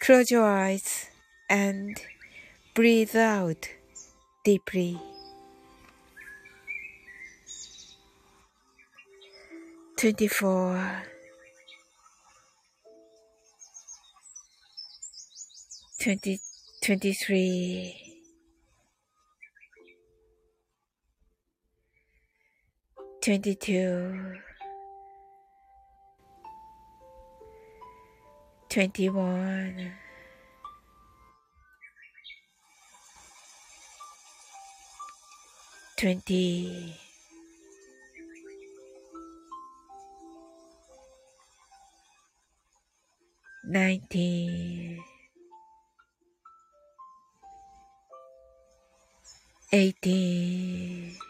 Close your eyes and breathe out deeply. Twenty four, twenty, twenty three, twenty two. 21 20 19 18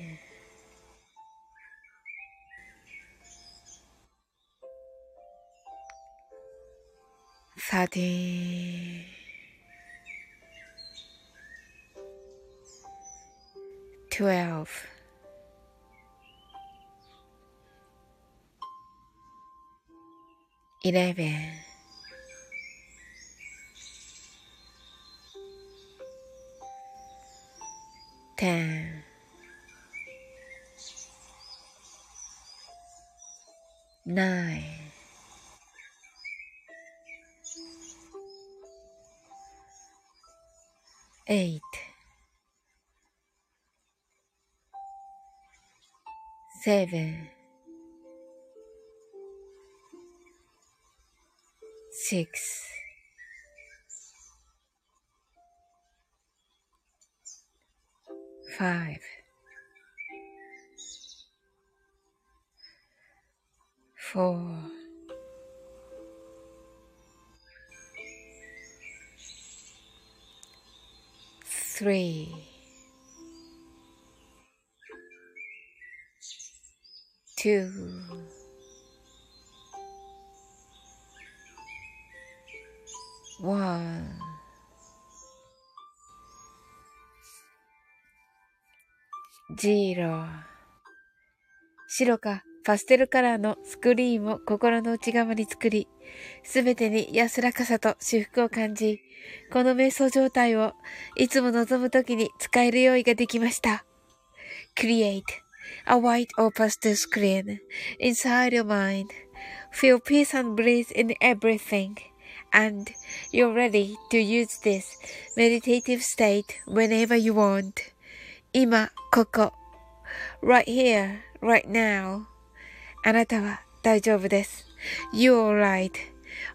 Thirteen, twelve, eleven, ten, nine, eight, seven, six, five, four, three, two, one, zero 白かパステルカラーのスクリーンを心の内側に作り、すべてに安らかさと至福を感じ、この瞑想状態をいつも望むときに使える用意ができました。Create a white or pastel screen inside your mind. Feel peace and bliss in everything. And you're ready to use this meditative state whenever you want. 今、ここ。right here, right now. あなたは大丈夫です。You're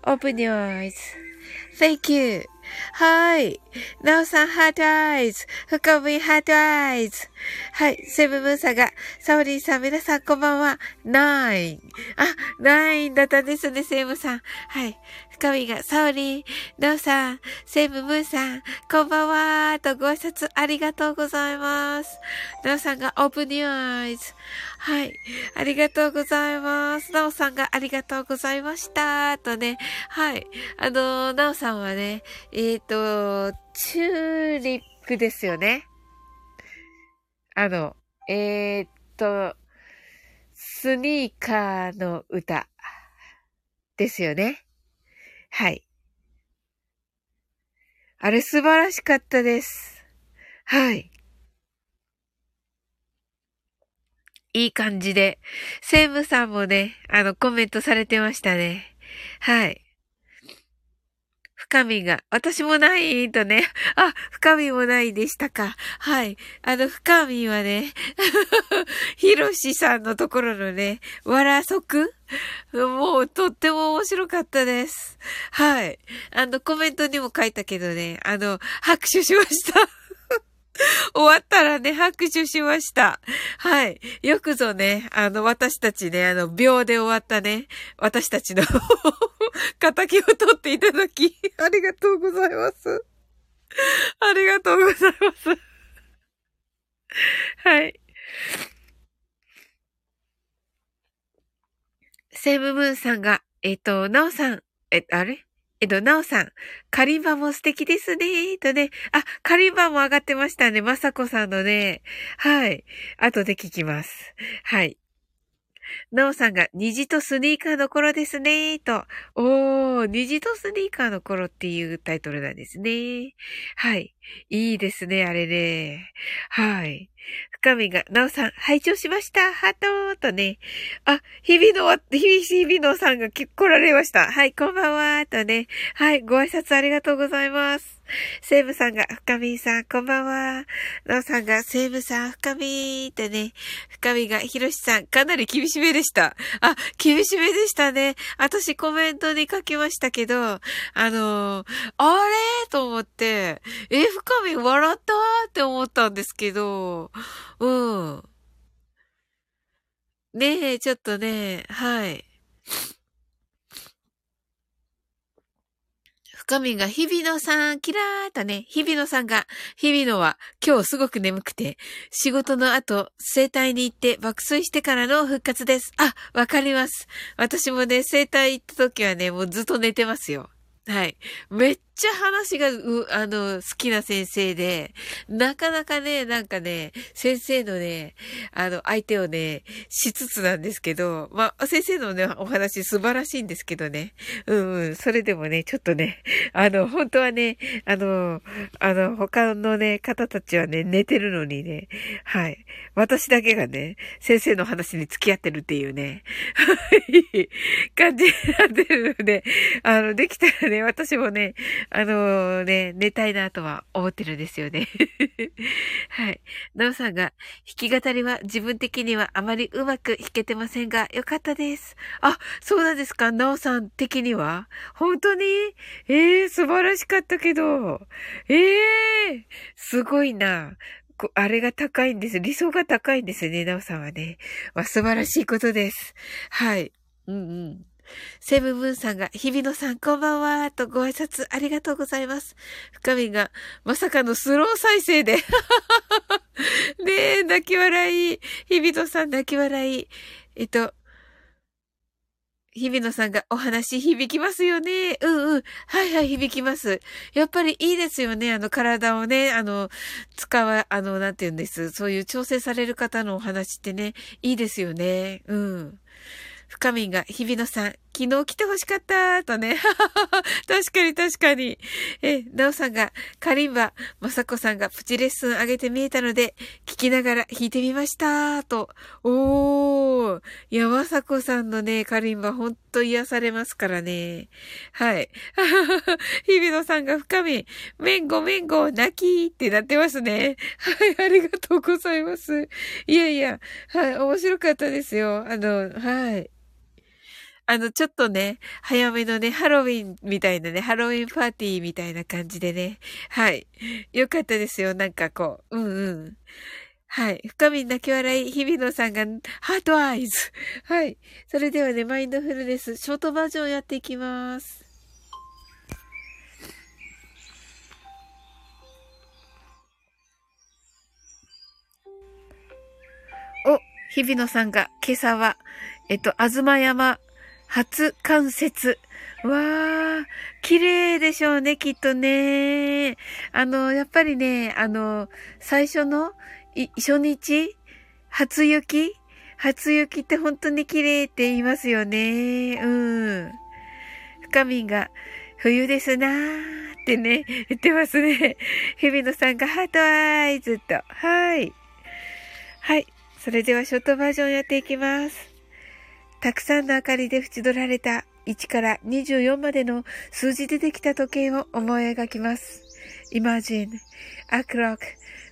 right.Open your eyes.Thank you. はい。なおさん、 heart eyes。深み heart eyes。はい。セブブンさんが、サオリンさん、皆さんこんばんは。 nine。あ、 nine だったんですね、セブンさん。はい。深みが、サオリン、ナオさん、セブブンさん、こんばんは。とご挨拶ありがとうございます。ナオさんが、 open your eyes。はい。ありがとうございます。ナオさんがありがとうございました。とね。はい。あの、ナオさんはね、えっ、ー、と、チューリップですよね。あの、えー、っと、スニーカーの歌ですよね。はい。あれ素晴らしかったです。はい。いい感じで。セムさんもね、あの、コメントされてましたね。はい。深みが、私もないとね。あ、深みもないでしたか。はい。あの、深みはね、ひろしさんのところのね、わらそく？もう、とっても面白かったです。はい。あの、コメントにも書いたけどね、あの、拍手しました。終わったらね、拍手しました。はい。よくぞね、あの、私たちね、あの、秒で終わったね、私たちの 仇を取っていただき、ありがとうございます。ありがとうございます。はい。セムムーンさんが、えっ、と、ナオさん、え、あれ？えっと、なおさん、カリンバも素敵ですね、とね。あ、カリンバも上がってましたね。まさこさんのね。はい。後で聞きます。はい。なおさんが、虹とスニーカーの頃ですね、と。おー、虹とスニーカーの頃っていうタイトルなんですね。はい。いいですね、あれね。はい。深みが、なおさん、拝聴しました。ハーとね。あ、日々の、日々のさんが来られました。はい、こんばんは。とね。はい、ご挨拶ありがとうございます。セーブさんが、深みさん、こんばんは。なおさんが、セーブさん、深みってね。深みが、ひろしさん、かなり厳しめでした。あ、厳しめでしたね。私コメントに書きましたけど、あのー、あれと思って、え、深み笑ったって思ったんですけど、うん。ねえ、ちょっとね、はい。深みが、日比野さん、キラーとね、日比野さんが、日比野は今日すごく眠くて、仕事の後、生体に行って爆睡してからの復活です。あ、わかります。私もね、生体行った時はね、もうずっと寝てますよ。はい。めっちゃ話が、う、あの、好きな先生で、なかなかね、なんかね、先生のね、あの、相手をね、しつつなんですけど、まあ、先生のね、お話素晴らしいんですけどね。うんうん、それでもね、ちょっとね、あの、本当はね、あの、あの、他のね、方たちはね、寝てるのにね、はい。私だけがね、先生の話に付き合ってるっていうね、はい、感じになってるので、あの、できたらね、私もね、あのね、寝たいなとは思ってるんですよね。はい。なおさんが、弾き語りは自分的にはあまりうまく弾けてませんが、よかったです。あ、そうなんですか？なおさん的には？本当に？ええー、素晴らしかったけど。ええー、すごいな。あれが高いんです。理想が高いんですね、なおさんはね。まあ、素晴らしいことです。はい。うんうん。セブンブンさんが、日比野さんこんばんは、とご挨拶ありがとうございます。深みが、まさかのスロー再生で。ねえ、泣き笑い。日比野さん泣き笑い。えっと、日比野さんがお話響きますよね。うんうん。はいはい、響きます。やっぱりいいですよね。あの、体をね、あの、使わ、あの、なんて言うんです。そういう調整される方のお話ってね、いいですよね。うん。深みが、日比野さん、昨日来て欲しかったとね。確かに確かに。え、なおさんが、カリンバ、まさこさんがプチレッスン上げて見えたので、聞きながら弾いてみましたと。おー。いや、まさこさんのね、カリンバほんと癒されますからね。はい。日比野さんが深み、めんごめんご、泣きってなってますね。はい、ありがとうございます。いやいや、はい、面白かったですよ。あの、はい。あの、ちょっとね、早めのね、ハロウィンみたいなね、ハロウィンパーティーみたいな感じでね。はい。よかったですよ。なんかこう。うんうん。はい。深み泣き笑い、日比野さんが、ハートアイズ。はい。それではね、マインドフルネス、ショートバージョンやっていきます。お、日比野さんが、今朝は、えっと、あずま山、初関節。わー、綺麗でしょうね、きっとね。あの、やっぱりね、あの、最初の、い初日？初雪？初雪って本当に綺麗って言いますよね。うん。深みが、冬ですなーってね、言ってますね。日比野さんがハートアイズと。はい。はい。それではショートバージョンやっていきます。たくさんの明かりで縁取られた1から24までの数字でできた時計を思い描きます。Imagine a clock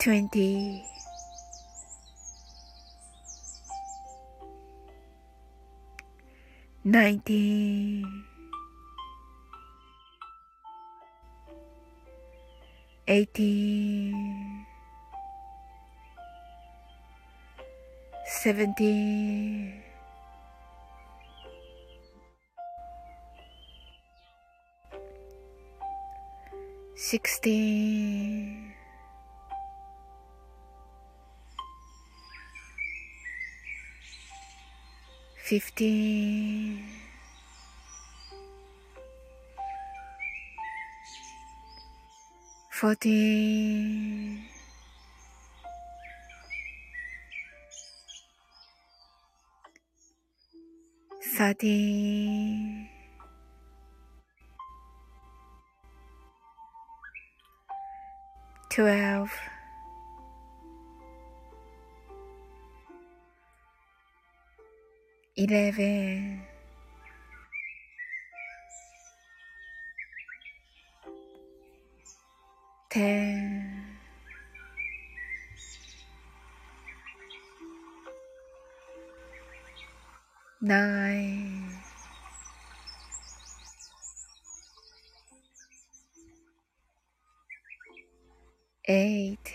twenty, nineteen, eighteen, seventeen. 16 fifteen, fourteen, thirteen, twelve. Eleven, ten, nine, eight,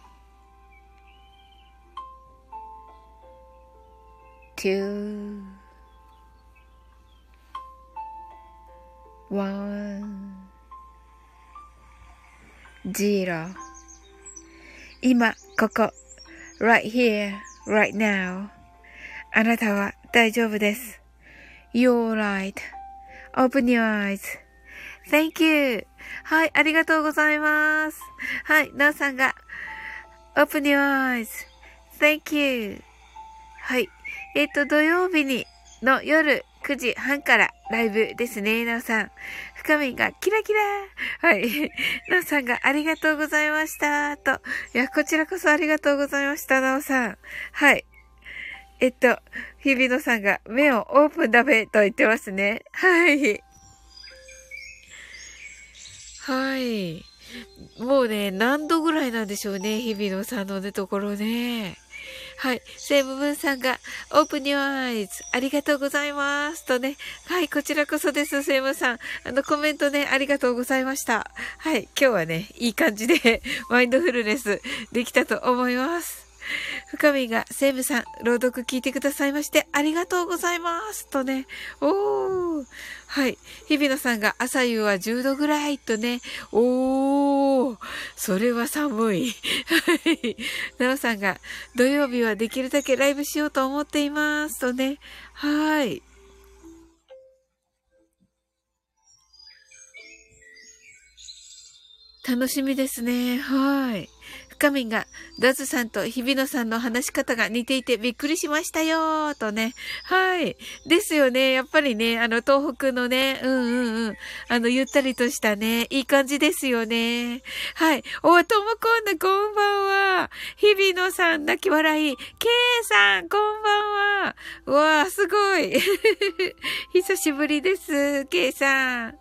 two, one, zero 今、ここ、right here, right now あなたは大丈夫です。You're right.Open your eyes.Thank you. はい、ありがとうございます。はい、なおさんが Open your eyes.Thank you. はい。えっ、ー、と、土曜日に、の夜9時半からライブですね、なおさん。深みがキラキラはい。なおさんがありがとうございました。と。いや、こちらこそありがとうございました、なおさん。はい。えっと、日比野さんが目をオープンだべと言ってますね。はい。はい。もうね、何度ぐらいなんでしょうね、日比野さんのね、ところね。はい。セイムブンさんが、オープニュアイズ、ありがとうございます。とね。はい。こちらこそです、セイムさん。あの、コメントね、ありがとうございました。はい。今日はね、いい感じで、マインドフルネスできたと思います。深みが、セイムさん、朗読聞いてくださいまして、ありがとうございます。とね。おー。はい。日比野さんが、朝夕は10度ぐらい。とね。おー。それは寒い。はい。なおさんが、土曜日はできるだけライブしようと思っています。とね。はい。楽しみですね。はい。深みが、ダズさんと日比野さんの話し方が似ていてびっくりしましたよーとね。はい。ですよね。やっぱりね、あの、東北のね、うんうんうん。あの、ゆったりとしたね、いい感じですよね。はい。お、ともこんな、こんばんは。日比野さん、泣き笑い。ケイさん、こんばんは。うわー、すごい。久しぶりです。ケイさん。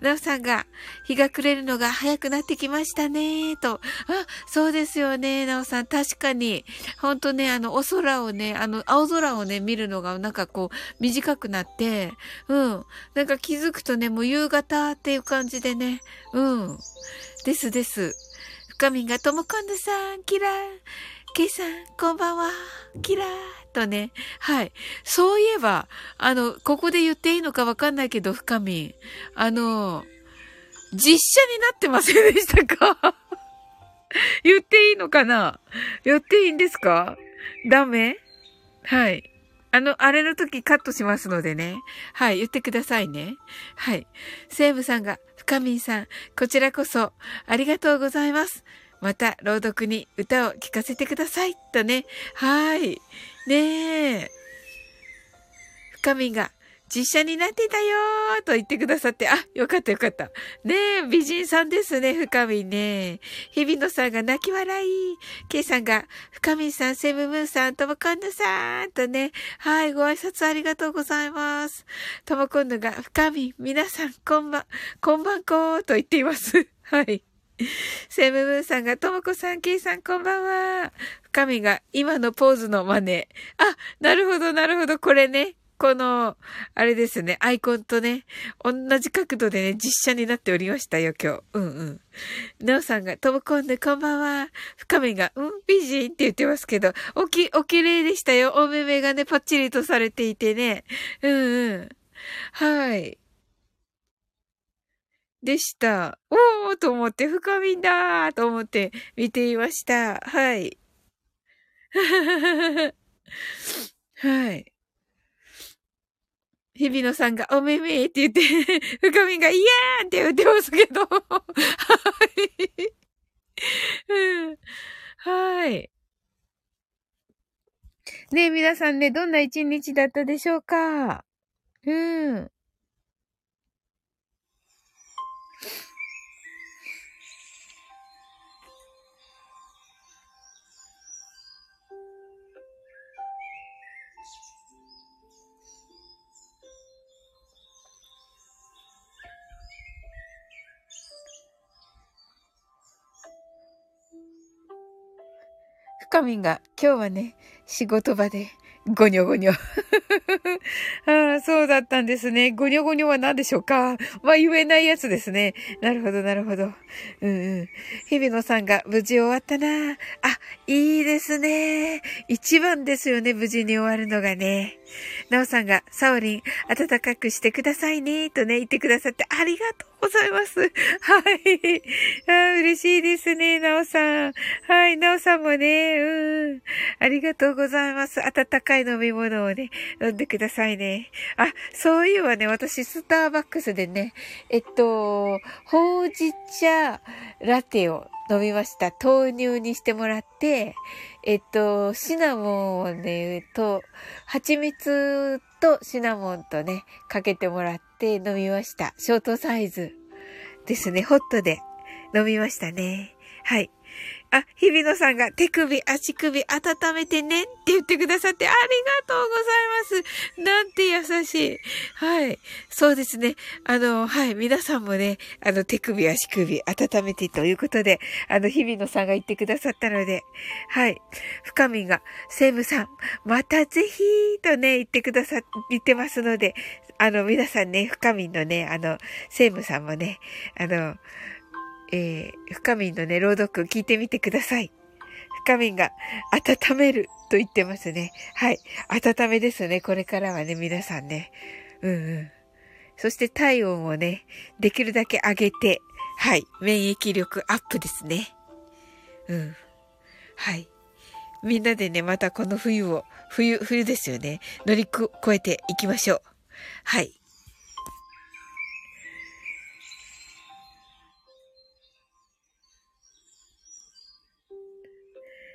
なおさんが、日が暮れるのが早くなってきましたね、と。あ、そうですですよね、なおさん。確かに。ほんとね、あの、お空をね、あの、青空をね、見るのがなんかこう、短くなって、うん。なんか気づくとね、もう夕方っていう感じでね、うん。ですです。深みがともこんぬさん、キラー。ケイさん、こんばんは。キラー。とね。はい。そういえば、あの、ここで言っていいのかわかんないけど、深み。あの、実写になってませんでしたか？言っていいのかな？言っていいんですか？ダメ？はい。あの、あれの時カットしますのでね。はい、言ってくださいね。はい。セーブさんが、深みんさん、こちらこそ、ありがとうございます。また、朗読に歌を聴かせてください。とね。はい。ねえ。深みんが、実写になってたよーと言ってくださって、あ、よかったよかった。ねえ、美人さんですね、深みね。日比野さんが泣き笑い。ケイさんが、深みさん、セムムーンさん、ともこんぬさんとね、はい、ご挨拶ありがとうございます。ともこんぬが、深み、皆さん、こんばん、こんばんこーと言っています。はい。セムムーンさんが、ともこさん、ケイさん、こんばんは。深みが、今のポーズの真似。あ、なるほど、なるほど、これね。この、あれですね、アイコンとね、同じ角度でね、実写になっておりましたよ、今日。うんうん。なおさんが、ともこんでこんばんは。深めが、うん、美人って言ってますけど、おき、お綺麗でしたよ。お目目がね、パッチリとされていてね。うんうん。はい。でした。おーと思って、深みんだーと思って見ていました。はい。はい。日比野さんがおめめって言って、深みがイエーって言ってますけど。はい。はい。ねえ、皆さんね、どんな一日だったでしょうか？うん。深みんが今日はね、仕事場でゴニョゴニョ。ああ、そうだったんですね。ゴニョゴニョは何でしょうか？まあ言えないやつですね。なるほど、なるほど。うんうん。日比野さんが無事終わったな。あ、いいですね。一番ですよね、無事に終わるのがね。なおさんが、サオリン、暖かくしてくださいね、とね、言ってくださってありがとうございます。はい。あ嬉しいですね、なおさん。はい、なおさんもね、うん。ありがとうございます。温かい飲み物をね、飲んでくださいね。あ、そういえばね、私、スターバックスでね、えっと、ほうじ茶ラテを飲みました。豆乳にしてもらって、えっと、シナモンをね、と、蜂蜜とシナモンとね、かけてもらって、テ飲みました。ショートサイズですね。ホットで飲みましたね。はい。あ、日比野さんが手首、足首温めてねって言ってくださってありがとうございます。なんて優しい。はい。そうですね。あの、はい。皆さんもね、あの、手首、足首温めてということで、あの、日比野さんが言ってくださったので、はい。深みが、セイムさん、またぜひとね、言ってくださ、言ってますので、あの、皆さんね、深みのね、あの、セイムさんもね、あの、えー、深みんのね、朗読聞いてみてください。深みんが温めると言ってますね。はい。温めですね。これからはね、皆さんね。うんうん。そして体温をね、できるだけ上げて、はい。免疫力アップですね。うん。はい。みんなでね、またこの冬を、冬、冬ですよね。乗り越えていきましょう。はい。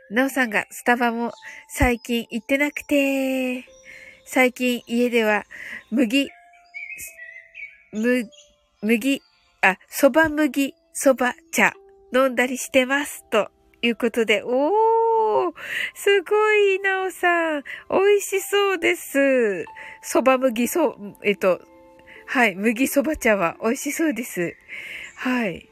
なおさんがスタバも最近行ってなくて、最近家では麦、む、麦、あ、蕎麦麦、蕎麦茶飲んだりしてます。ということで、おーすごい、なおさん。美味しそうです。蕎麦麦、そ、えっと、はい、麦蕎麦茶は美味しそうです。はい。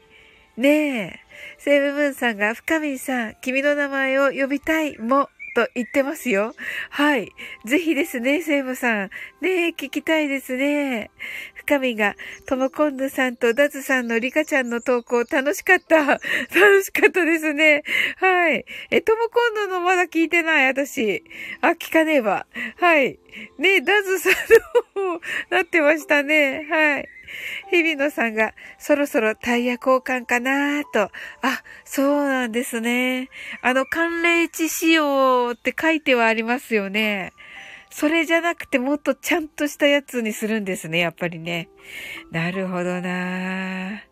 ねえ。セイブブンさんが、深見さん、君の名前を呼びたいも、と言ってますよ。はい。ぜひですね、セブさん。ねえ、聞きたいですね。深見が、ともこんぬさんとダズさんのリカちゃんの投稿楽しかった。楽しかったですね。はい。え、ともこんぬのまだ聞いてない、私。あ、聞かねえば。はい。ねダズさんのなってましたね。はい。日比野さんがそろそろタイヤ交換かなと。あ、そうなんですね。あの、寒冷地仕様って書いてはありますよね。それじゃなくてもっとちゃんとしたやつにするんですね、やっぱりね。なるほどな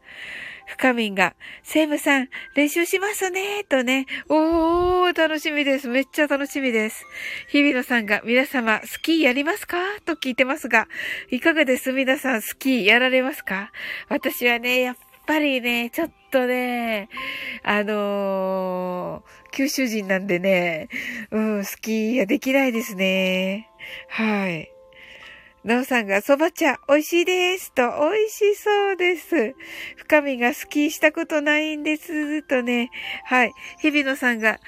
深みんが、セイムさん、練習しますね、とね。おー、楽しみです。めっちゃ楽しみです。日比野さんが、皆様、スキーやりますか？と聞いてますが、いかがです？皆さん、スキーやられますか？私はね、やっぱりね、ちょっとね、あのー、九州人なんでね、うん、スキーやできないですね。はい。なおさんが蕎麦茶美味しいですと、美味しそうです。深みがスキーしたことないんですとね。はい。日比野さんが、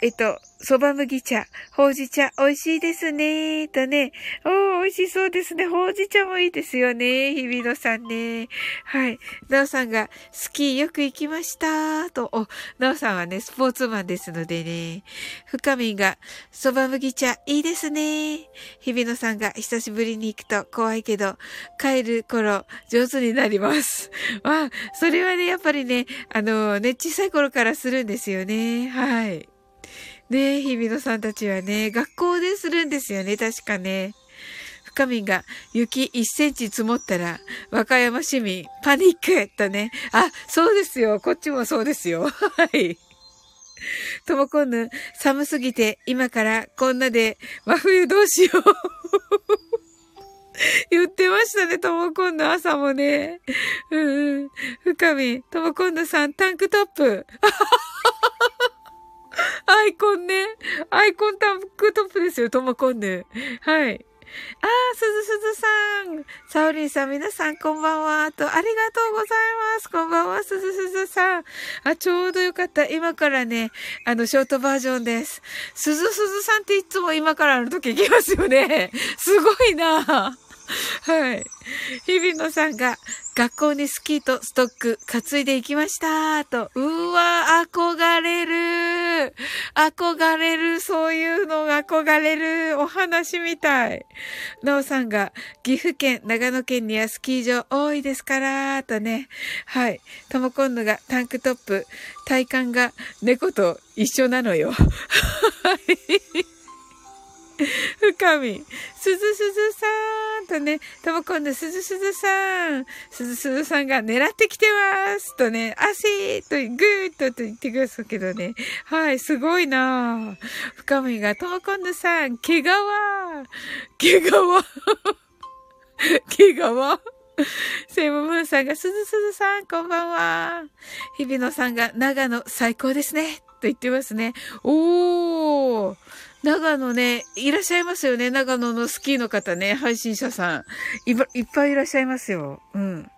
えっと、蕎麦麦茶、ほうじ茶、美味しいですね、とね。おー、美味しそうですね。ほうじ茶もいいですよね。日比野さんね。はい。なおさんが、スキーよく行きました、と。お、なおさんはね、スポーツマンですのでね。深みが、蕎麦麦茶、いいですね。日比野さんが、久しぶりに行くと怖いけど、帰る頃、上手になります。まあ、それはね、やっぱりね、あの、ね、小さい頃からするんですよね。はい。ねえ、日比野さんたちはね、学校でするんですよね、確かね。深みが雪1センチ積もったら、和歌山市民、パニックとね。あ、そうですよ。こっちもそうですよ。はい。ともこんぬ、寒すぎて、今からこんなで、真冬どうしよう。言ってましたね、ともこんぬ朝もね。うんうん。深み、ともこんぬさん、タンクトップ。アイコンね。アイコンタンクトップですよ、ともこんぬ。はい。ああ、すずすずさん。サオリンさん、皆さんこんばんは。と、ありがとうございます。こんばんは、すずすずさん。あ、ちょうどよかった。今からね、あの、ショートバージョンです。すずすずさんっていつも今からの時行きますよね。すごいな。はい。日比野さんが、学校にスキーとストック担いでいきましたと。うーわ、憧れる。憧れる。そういうのが憧れる。お話みたい。なおさんが、岐阜県、長野県にはスキー場多いですから、とね。はい。ともこんぬがタンクトップ、体幹が猫と一緒なのよ。はい。深み、すずすずさんとね、とも今度すずすずさん、すずすずさんが狙ってきてますとね、汗とグーッとと言ってくださいけどね。はい、すごいな深みが、とも今度さん、毛皮毛皮毛皮セイムムーンさんが、すずすずさん、こんばんは。日比野さんが、長野最高ですね。と言ってますね。おー。長野ね、いらっしゃいますよね。長野のスキーの方ね、配信者さん。いっぱいいらっしゃいますよ。うん。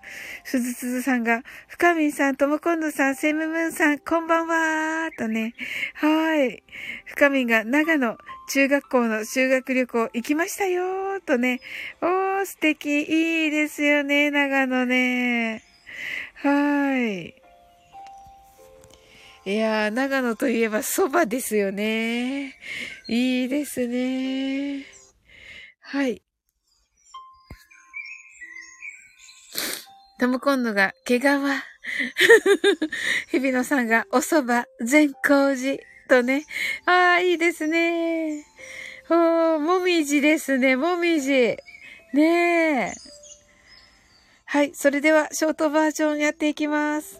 すずすずさんが、深みんさん、ともこんどさん、セムムーンさん、こんばんはーとね。はーい。深みんが、長野、中学校の修学旅行行きましたよーとね。おー、素敵。いいですよね、長野ね。はーい。いやー、長野といえば蕎麦ですよね。いいですね。はい。トムコンヌが毛皮。日比野さんがお蕎麦善光寺とね。ああ、いいですね。おー、もみじですね、もみじ。ねえ。はい、それではショートバージョンやっていきます。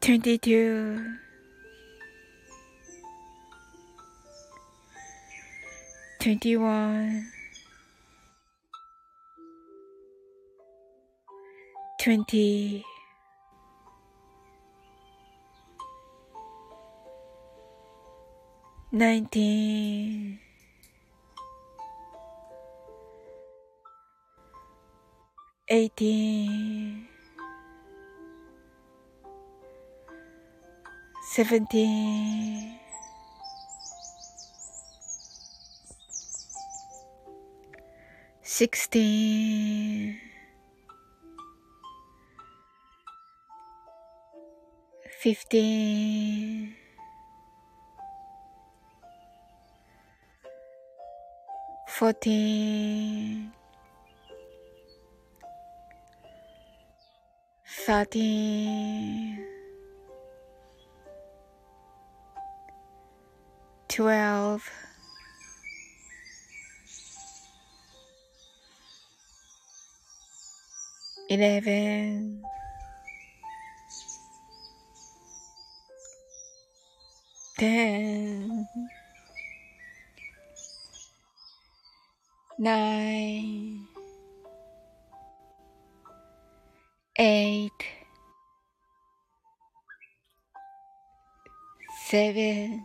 22 21 20 19 18 seventeen, sixteen, fifteen, fourteen, thirteen. Twelve, eleven, ten, nine, eight, seven,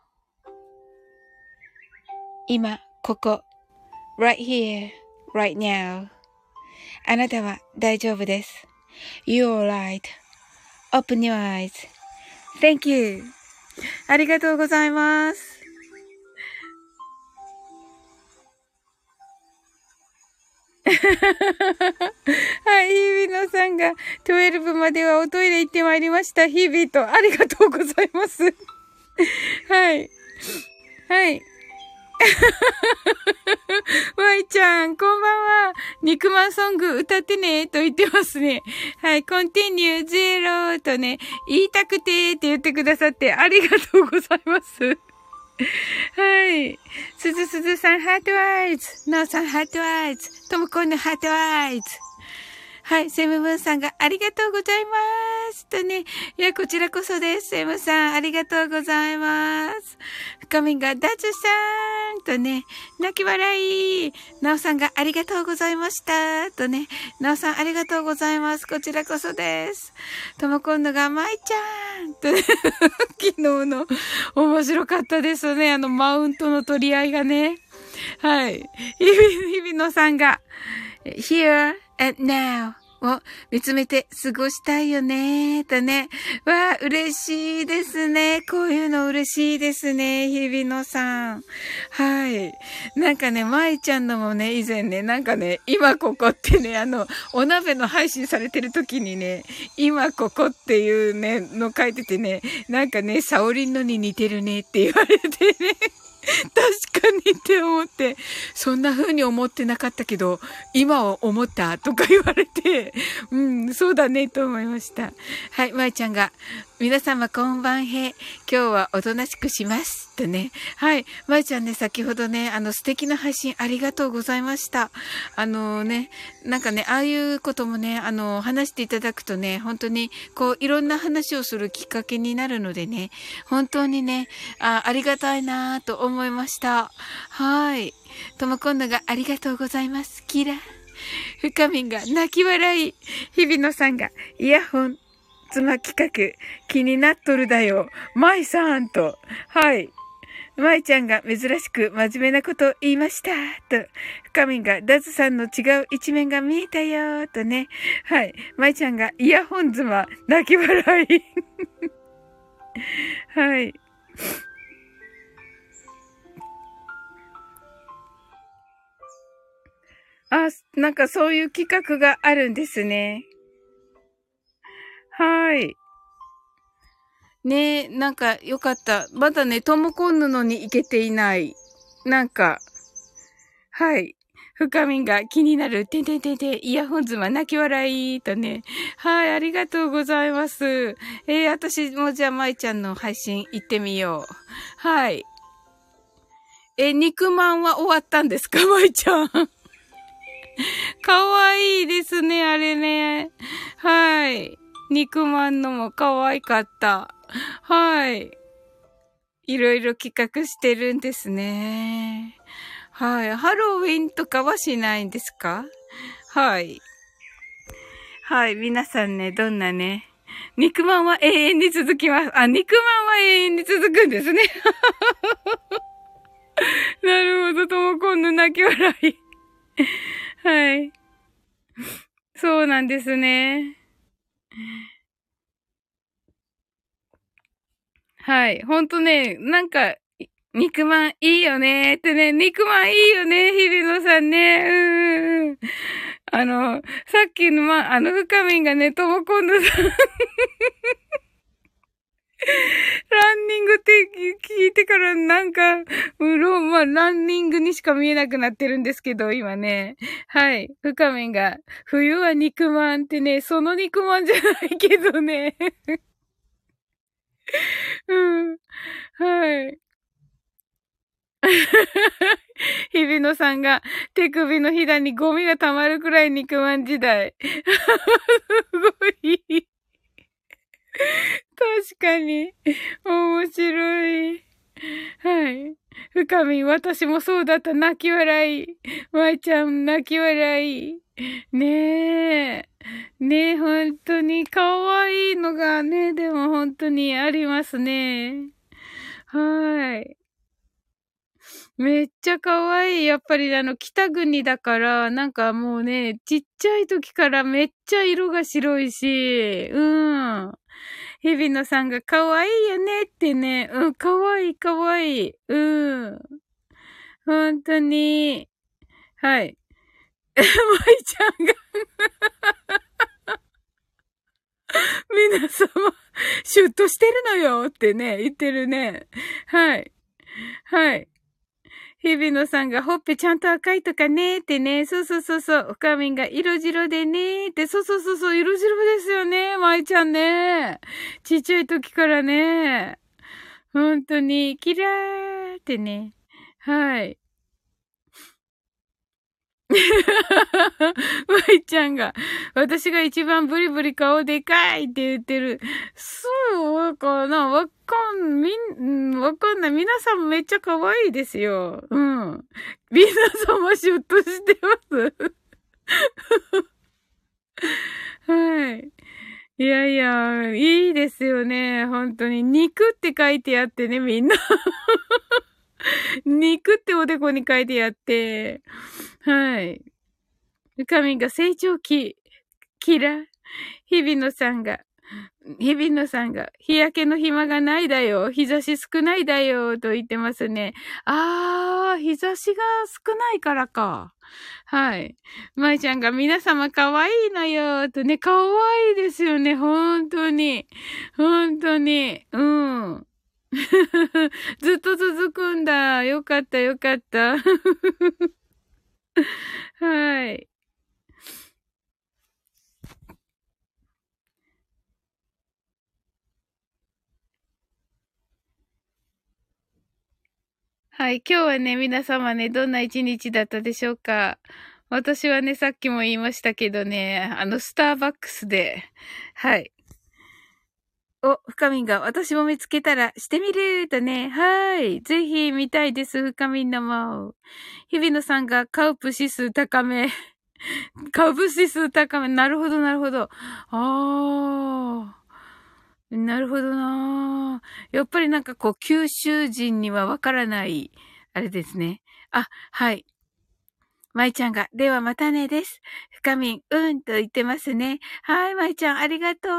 今ここ。right here, right now. あなたは大丈夫です。You're right.Open your eyes.Thank you. ありがとうございます。はい、日々野さんが12まではおトイレ行ってまいりました。日々とありがとうございます。はい。はい。わいちゃん、こんばんは。肉まんソング歌ってね、と言ってますね。はい、コンティニューゼロとね、言いたくてって言ってくださってありがとうございます。はい。すずすずさん、ハートワイズ。なおさん、ハートワイズ。ともこんのハートワイズ。はい、セムムーンさんがありがとうございます。とね。いや、こちらこそです。セムさん、ありがとうございます。深みがダチュさんとね、泣き笑い。なおさんがありがとうございました。とね、なおさんありがとうございます。こちらこそです。とも今度がまいちゃんとね、昨日の面白かったですね。あのマウントの取り合いがね。はい。日々、日々のさんが、here and now を見つめて過ごしたいよね、とね。わあ、嬉しいですね。こういうの嬉しいですね、日々野さん。はい。なんかね、舞ちゃんのもね、以前ね、なんかね、今ここってね、あの、お鍋の配信されてる時にね、今ここっていうね、の書いててね、なんかね、サオリンのに似てるねって言われてね。確かにって思って、そんな風に思ってなかったけど、今は思ったとか言われて、うん、そうだねと思いました。はい、まいちゃんが、皆様こんばんへ。今日はおとなしくします。とね。はい。まいちゃんね、先ほどね、あの素敵な配信ありがとうございました。あのね、なんかね、ああいうこともね、あの、話していただくとね、本当に、こう、いろんな話をするきっかけになるのでね、本当にね、あありがたいなぁと思いました。はい。ともこんのがありがとうございます。キラ。深みんが泣き笑い。日比野さんがイヤホン妻企画、気になっとるだよ。舞さんと。はい。舞ちゃんが珍しく真面目なこと言いました。と。深みがダズさんの違う一面が見えたよ。とね。はい。舞ちゃんがイヤホン妻、泣き笑い。はい。あ、なんかそういう企画があるんですね。はい。ねえ、なんかよかった。まだね、トモコンヌのに行けていない。なんか、はい。深みが気になる。てんてんてんてん、イヤホンズマ泣き笑いとね。はい、ありがとうございます。えー、私もじゃあ舞ちゃんの配信行ってみよう。はい。え、肉まんは終わったんですか？舞ちゃん。かわいいですね、あれね。はい。肉まんのも可愛かった。はい。いろいろ企画してるんですね。はい。ハロウィンとかはしないんですか？はい。はい。皆さんね、どんなね、肉まんは永遠に続きます。あ、肉まんは永遠に続くんですね。なるほど、ともこんの泣き笑い。はい。そうなんですね。はい。ほんとね、なんか、肉まんいいよねってね、肉まんいいよね、日比野さんね。うん。あの、さっきの、ま、あの、深みんがね、ともこんのさんランニングって聞いてからなんか、うろ、まあ、ランニングにしか見えなくなってるんですけど、今ね。はい。深めが、冬は肉まんってね、その肉まんじゃないけどね。うん。はい。日比野さんが手首のひだにゴミが溜まるくらい肉まん時代。すごい。確かに。面白い。はい。深み、私もそうだった。泣き笑い。舞ちゃん、泣き笑い。ねえ。ねえ、本当に可愛いのがね、でも本当にありますね。はい。めっちゃ可愛い。やっぱりあの、北国だから、なんかもうね、ちっちゃい時からめっちゃ色が白いし、うん。日比野さんが可愛いよねってね。うん、可愛い可愛い。うん。本当に。はい。え、舞ちゃんが皆様、シュッとしてるのよってね、言ってるね。はい。はい。日比野さんがほっぺちゃんと赤いとかねってね。そうそうそうそう。おかみんが色白でねって。そうそうそうそう。色白ですよね。舞ちゃんね。ちっちゃい時からね。本当に、キラーってね。はい。まいちゃんが、私が一番ブリブリ顔でかいって言ってる。そうかなわかん、みん、わかんない。皆さんめっちゃ可愛いですよ。うん。皆様シュッとしてます。はい。いやいや、いいですよね。本当に。肉って書いてあってね、みんな。肉っておでこに書いてあって。はい。神が成長期、キラ。日比野さんが、日比野さんが、日焼けの暇がないだよ。日差し少ないだよ。と言ってますね。あー、日差しが少ないからか。はい。舞ちゃんが皆様可愛いのよ。とね、可愛いですよね。本当に。本当に。うん。ずっと続くんだ。よかった、よかった。はい。はい。今日はね、皆様ね、どんな一日だったでしょうか私はね、さっきも言いましたけどね、あの、スターバックスで、はい。お、深みんが、私も見つけたらしてみるとね。はい。ぜひ見たいです、深みんのも。日比野さんがカウプ指数高め。カウプ指数高め。なるほど、なるほど。あー。なるほどなやっぱりなんかこう、九州人にはわからない、あれですね。あ、はい。舞ちゃんが、ではまたねです。深みん、うんと言ってますね。はい、舞ちゃん、ありがと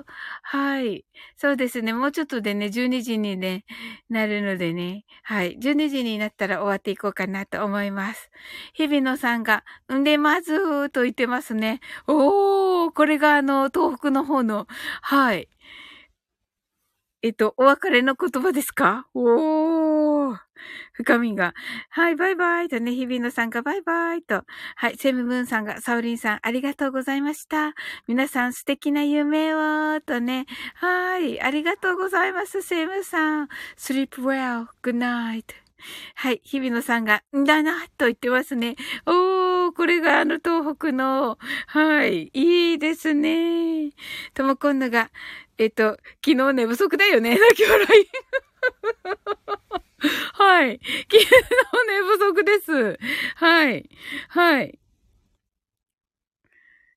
う。はい。そうですね。もうちょっとでね、12時にね、なるのでね。はい。12時になったら終わっていこうかなと思います。日比野さんが、んでまずと言ってますね。おー、これがあの、東北の方の、はい。えっと、お別れの言葉ですか？おー。深みが、はい、バイバイとね、日比野さんがバイバイと、はい、セムムーンさんが、サウリンさん、ありがとうございました。皆さん素敵な夢を、とね、はい、ありがとうございます、セムさん。sleep well, good night. はい、日比野さんが、んだな、と言ってますね。おー、これがあの東北の、はい、いいですね。とも今度が、えっと、昨日寝不足だよね、泣き笑い。はい。昨日寝不足です。はい。はい。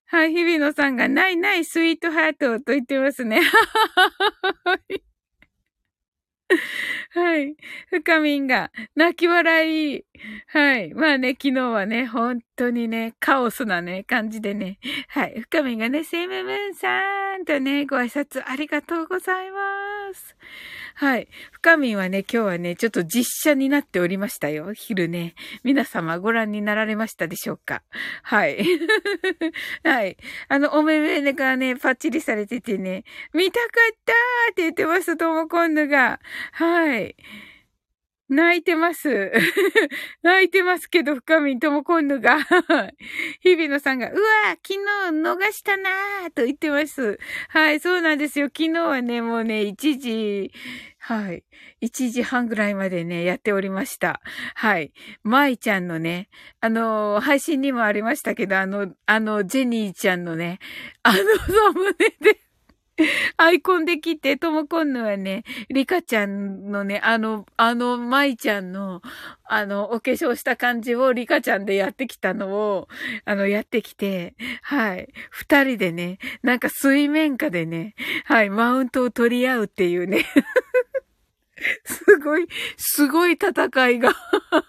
はい、日比野さんが、ないないスイートハートと言ってますね。はい。はい。深みんが、泣き笑い。はい。まあね、昨日はね、本当にね、カオスなね、感じでね。はい。深みんがね、セイムムーンさんとね、ご挨拶ありがとうございます。はい。深みはね、今日はね、ちょっと実写になっておりましたよ。昼ね。皆様ご覧になられましたでしょうか？はい。はい。あの、お目目がね、パッチリされててね、見たかったーって言ってます、ともこんぬが。はい。泣いてます。泣いてますけど、深みんとも今度が。日比野さんが、うわ昨日逃したなーと言ってます。はい、そうなんですよ。昨日はね、もうね、1時、はい。1時半ぐらいまでね、やっておりました。はい。舞ちゃんのね、あの配信にもありましたけど、あの、あの、ジェニーちゃんのね、あのサムネで アイコンで切って、ともこんぬはね、リカちゃんのね、あの、あの、マイちゃんの、あの、お化粧した感じをリカちゃんでやってきたのを、あの、やってきて、はい。二人でね、なんか水面下でね、はい、マウントを取り合うっていうね。すごい、すごい戦いが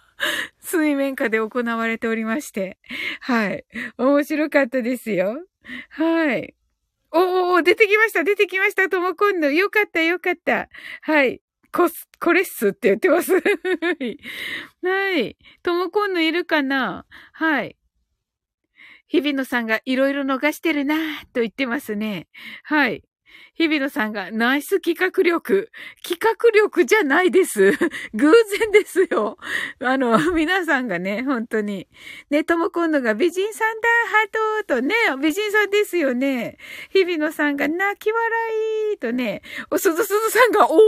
水面下で行われておりまして。はい。面白かったですよ。はい。おお出てきました、出てきました、ともこんぬ。よかった、よかった。はい。こ、これっすって言ってます。はい。ともこんぬいるかなはい。日比野さんがいろいろ逃してるなと言ってますね。はい。日比野さんが、ナイス企画力。企画力じゃないです。偶然ですよ。あの、皆さんがね、本当に。ね、とも今度が美人さんだ、ハートとね、美人さんですよね。日比野さんが泣き笑いとね、おすずすずさんが、おー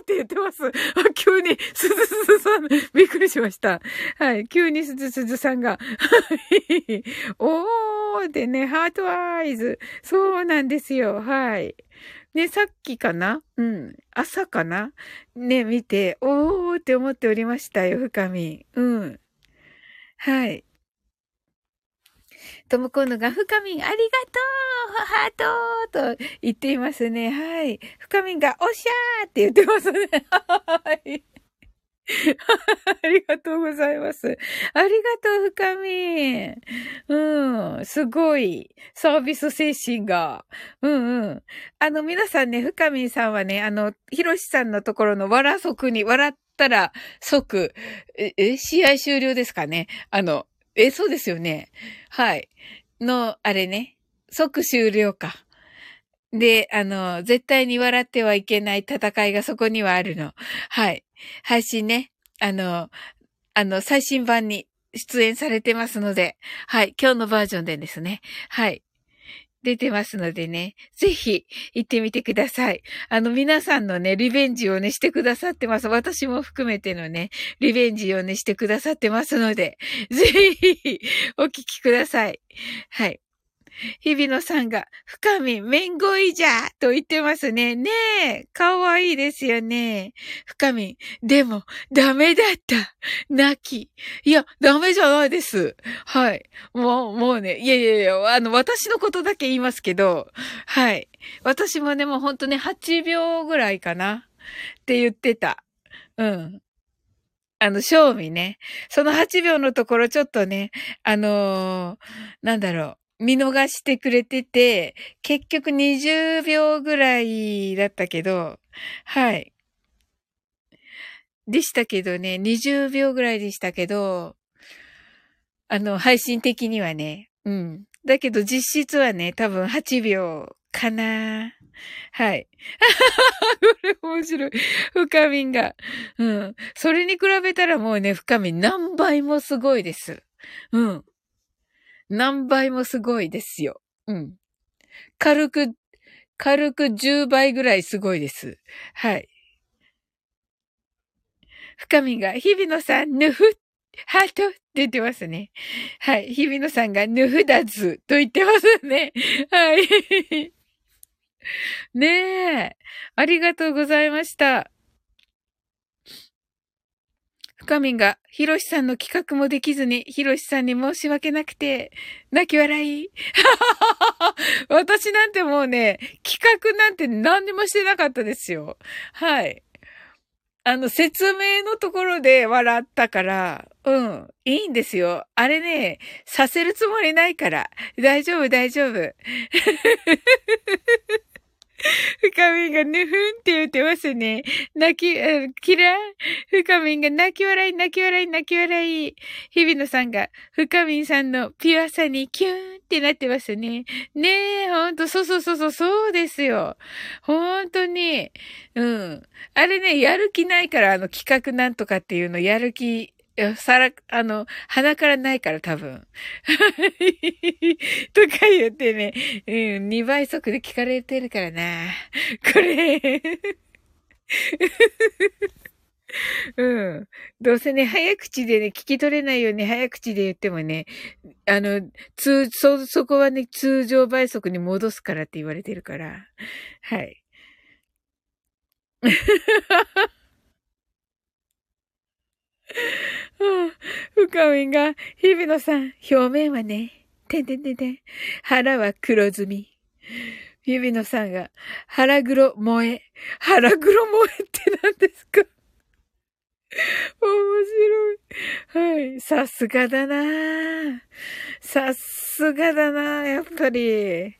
って言ってます。あ、急に、すずすずさん、びっくりしました。はい、急にすずすずさんが、おーってね、ハートアイズ。そうなんですよ。はい。ね、さっきかな？うん。朝かな？ね、見て、おーって思っておりましたよ、深み。うん。はい。ともこのが、深みん、ありがとうハートと言っていますね。はい。深みんが、おっしゃーって言ってますね。はい。ありがとうございます。ありがとう、深み。うん、すごい。サービス精神が。うんうん。あの、皆さんね、深みさんはね、あの、ひろしさんのところの笑即に、笑ったら即、え、え、試合終了ですかね。あの、え、そうですよね。はい。の、あれね。即終了か。で、あの、絶対に笑ってはいけない戦いがそこにはあるの。はい。配信ね、あの、あの、最新版に出演されてますので、はい、今日のバージョンでですね、はい、出てますのでね、ぜひ行ってみてください。あの皆さんのね、リベンジをね、してくださってます。私も含めてのね、リベンジをね、してくださってますので、ぜひお聞きください。はい。日比野さんが、深み、めんごいじゃと言ってますね。ねえ、かわいいですよね。深み、でも、ダメだった。泣き。いや、ダメじゃないです。はい。もう、もうね、いやいやいや、あの、私のことだけ言いますけど、はい。私もね、もうほんとね、8秒ぐらいかなって言ってた。うん。あの、賞味ね。その8秒のところちょっとね、あのー、なんだろう。見逃してくれてて、結局20秒ぐらいだったけど、はい。でしたけどね、20秒ぐらいでしたけど、あの、配信的にはね、うん。だけど実質はね、多分8秒かな。はい。こ れ面白い。深みが。うん。それに比べたらもうね、深み何倍もすごいです。うん。何倍もすごいですよ。うん。軽く、軽く10倍ぐらいすごいです。はい。深みが、日比野さん、ぬふ、ハートって言ってますね。はい。日比野さんが、ぬふだずと言ってますね。はい。ねえ。ありがとうございました。深みんが、ひろしさんの企画もできずに、ひろしさんに申し訳なくて、泣き笑い。私なんてもうね、企画なんて何にもしてなかったですよ。はい。あの、説明のところで笑ったから、うん、いいんですよ。あれね、させるつもりないから。大丈夫、大丈夫。深みがぬふんって言ってますね。泣き、キラ深みが泣き笑い、泣き笑い、泣き笑い。日比野さんが、深みんさんのピュアさにキューンってなってますね。ねえ、ほんと、そうそうそうそう、そうですよ。ほんとに。うん。あれね、やる気ないから、あの企画なんとかっていうのやる気さら、あの、鼻からないから多分。とか言ってね、うん、2倍速で聞かれてるからな。これ。うん。どうせね、早口でね、聞き取れないように早口で言ってもね、あの、通、そ、そこはね、通常倍速に戻すからって言われてるから。はい。深みが、日比野さん、表面はね、てんてんてんてん、腹は黒ずみ。日比野さんが、腹黒萌え。腹黒萌えって何ですか？面白い。はい。さすがだなさすがだなやっぱり。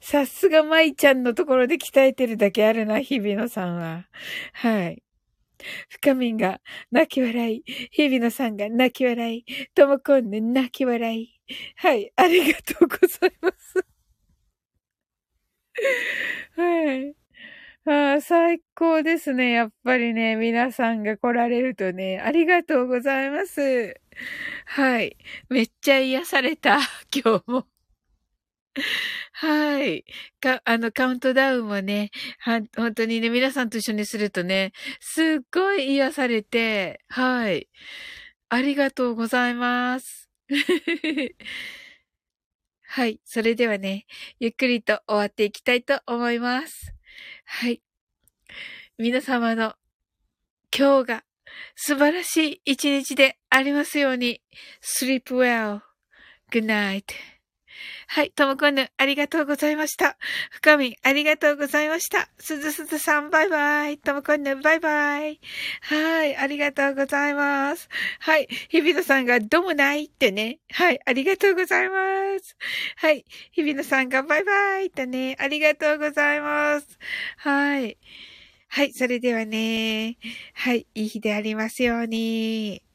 さすが舞ちゃんのところで鍛えてるだけあるな、日比野さんは。はい。深みんが泣き笑い。日比野さんが泣き笑い。ともこんね泣き笑い。はい、ありがとうございます。はい。ああ、最高ですね。やっぱりね、皆さんが来られるとね、ありがとうございます。はい。めっちゃ癒された、今日も。はい。か、あの、カウントダウンもね、は、本当にね、皆さんと一緒にするとね、すっごい癒されて、はい。ありがとうございます。はい。それではね、ゆっくりと終わっていきたいと思います。はい。皆様の今日が素晴らしい一日でありますように。sleep well. good night. はい。ともこんぬ、ありがとうございました。深み、ありがとうございました。すずすずさん、バイバイ。ともこんぬ、バイバイ。はい。ありがとうございます。はい。日比野さんが、どもないってね。はい。ありがとうございます。はい。日比野さんが、バイバイってね。ありがとうございます。はい。はい。それではね。はい。いい日でありますように。